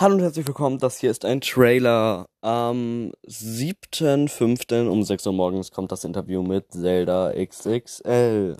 Hallo und herzlich willkommen, das hier ist ein Trailer. Am 7.5. um 6 Uhr morgens kommt das Interview mit Zelda XXL.